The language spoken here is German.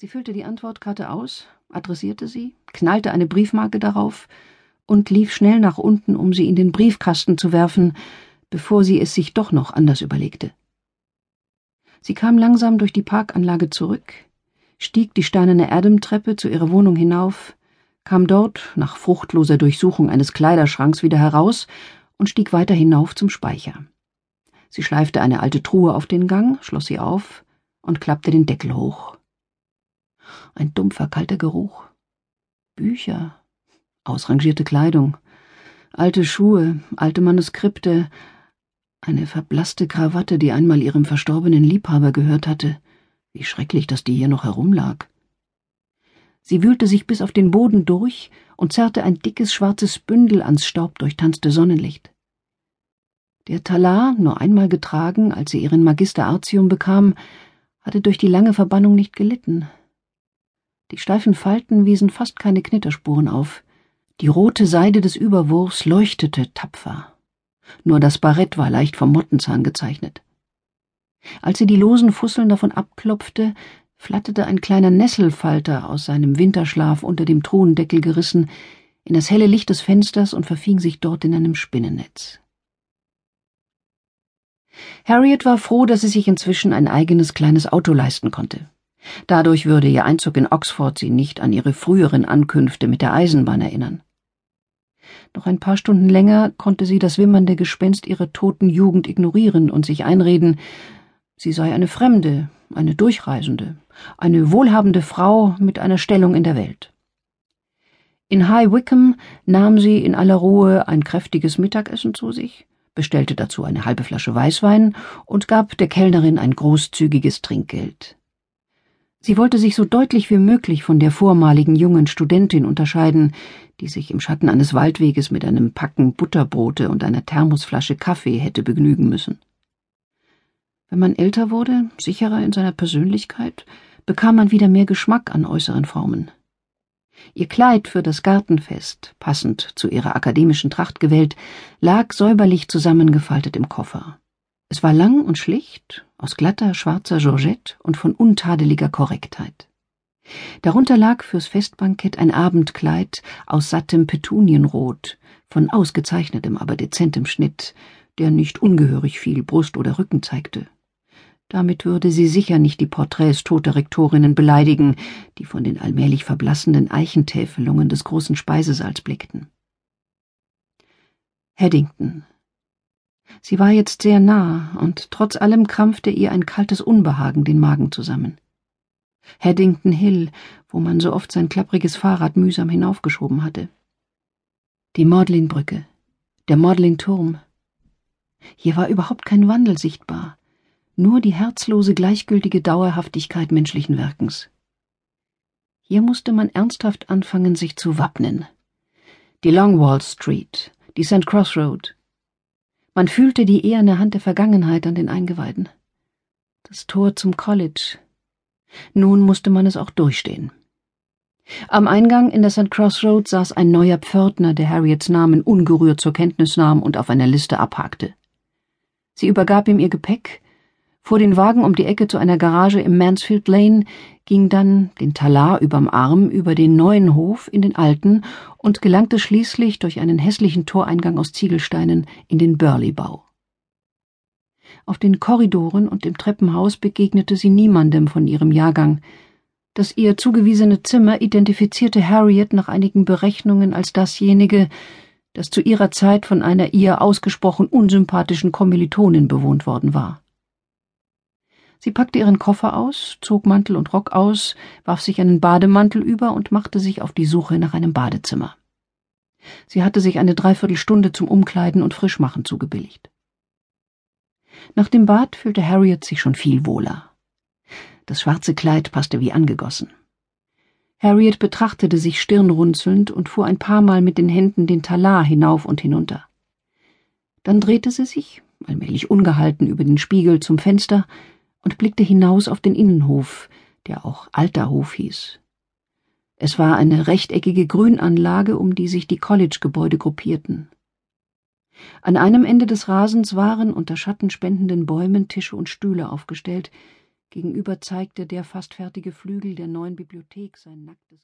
Sie füllte die Antwortkarte aus, adressierte sie, knallte eine Briefmarke darauf und lief schnell nach unten, um sie in den Briefkasten zu werfen, bevor sie es sich doch noch anders überlegte. Sie kam langsam durch die Parkanlage zurück, stieg die steinerne Erdem-Treppe zu ihrer Wohnung hinauf, kam dort nach fruchtloser Durchsuchung eines Kleiderschranks wieder heraus und stieg weiter hinauf zum Speicher. Sie schleifte eine alte Truhe auf den Gang, schloss sie auf und klappte den Deckel hoch ein dumpfer, kalter Geruch. Bücher, ausrangierte Kleidung, alte Schuhe, alte Manuskripte, eine verblasste Krawatte, die einmal ihrem verstorbenen Liebhaber gehört hatte. Wie schrecklich, dass die hier noch herumlag. Sie wühlte sich bis auf den Boden durch und zerrte ein dickes schwarzes Bündel ans staubdurchtanzte Sonnenlicht. Der Talar, nur einmal getragen, als sie ihren Magister Artium bekam, hatte durch die lange Verbannung nicht gelitten. Die steifen Falten wiesen fast keine Knitterspuren auf. Die rote Seide des Überwurfs leuchtete tapfer. Nur das Barett war leicht vom Mottenzahn gezeichnet. Als sie die losen Fusseln davon abklopfte, flatterte ein kleiner Nesselfalter aus seinem Winterschlaf unter dem Truhendeckel gerissen in das helle Licht des Fensters und verfing sich dort in einem Spinnennetz. Harriet war froh, dass sie sich inzwischen ein eigenes kleines Auto leisten konnte. Dadurch würde ihr Einzug in Oxford sie nicht an ihre früheren Ankünfte mit der Eisenbahn erinnern. Noch ein paar Stunden länger konnte sie das wimmernde Gespenst ihrer toten Jugend ignorieren und sich einreden, sie sei eine Fremde, eine Durchreisende, eine wohlhabende Frau mit einer Stellung in der Welt. In High Wycombe nahm sie in aller Ruhe ein kräftiges Mittagessen zu sich, bestellte dazu eine halbe Flasche Weißwein und gab der Kellnerin ein großzügiges Trinkgeld. Sie wollte sich so deutlich wie möglich von der vormaligen jungen Studentin unterscheiden, die sich im Schatten eines Waldweges mit einem Packen Butterbrote und einer Thermosflasche Kaffee hätte begnügen müssen. Wenn man älter wurde, sicherer in seiner Persönlichkeit, bekam man wieder mehr Geschmack an äußeren Formen. Ihr Kleid für das Gartenfest, passend zu ihrer akademischen Tracht gewählt, lag säuberlich zusammengefaltet im Koffer. Es war lang und schlicht, aus glatter, schwarzer Georgette und von untadeliger Korrektheit. Darunter lag fürs Festbankett ein Abendkleid aus sattem Petunienrot, von ausgezeichnetem, aber dezentem Schnitt, der nicht ungehörig viel Brust oder Rücken zeigte. Damit würde sie sicher nicht die Porträts toter Rektorinnen beleidigen, die von den allmählich verblassenden Eichentäfelungen des großen Speisesaals blickten. Haddington, Sie war jetzt sehr nah, und trotz allem krampfte ihr ein kaltes Unbehagen den Magen zusammen. Haddington Hill, wo man so oft sein klappriges Fahrrad mühsam hinaufgeschoben hatte. Die Magdalene-Brücke, der Magdalene-Turm. Hier war überhaupt kein Wandel sichtbar, nur die herzlose, gleichgültige Dauerhaftigkeit menschlichen Wirkens. Hier musste man ernsthaft anfangen, sich zu wappnen. Die Longwall Street, die St. Cross Road, man fühlte die eherne Hand der Vergangenheit an den Eingeweiden. Das Tor zum College. Nun musste man es auch durchstehen. Am Eingang in der St. Cross Road saß ein neuer Pförtner, der Harriets Namen ungerührt zur Kenntnis nahm und auf einer Liste abhakte. Sie übergab ihm ihr Gepäck, fuhr den Wagen um die Ecke zu einer Garage im Mansfield Lane, ging dann, den Talar überm Arm, über den neuen Hof in den alten und gelangte schließlich durch einen hässlichen Toreingang aus Ziegelsteinen in den Burley-Bau. Auf den Korridoren und im Treppenhaus begegnete sie niemandem von ihrem Jahrgang. Das ihr zugewiesene Zimmer identifizierte Harriet nach einigen Berechnungen als dasjenige, das zu ihrer Zeit von einer ihr ausgesprochen unsympathischen Kommilitonin bewohnt worden war. Sie packte ihren Koffer aus, zog Mantel und Rock aus, warf sich einen Bademantel über und machte sich auf die Suche nach einem Badezimmer. Sie hatte sich eine Dreiviertelstunde zum Umkleiden und Frischmachen zugebilligt. Nach dem Bad fühlte Harriet sich schon viel wohler. Das schwarze Kleid passte wie angegossen. Harriet betrachtete sich stirnrunzelnd und fuhr ein paar Mal mit den Händen den Talar hinauf und hinunter. Dann drehte sie sich, allmählich ungehalten über den Spiegel zum Fenster, und blickte hinaus auf den Innenhof, der auch Alter Hof hieß. Es war eine rechteckige Grünanlage, um die sich die College-Gebäude gruppierten. An einem Ende des Rasens waren unter schattenspendenden Bäumen Tische und Stühle aufgestellt, Gegenüber zeigte der fast fertige Flügel der neuen Bibliothek sein nacktes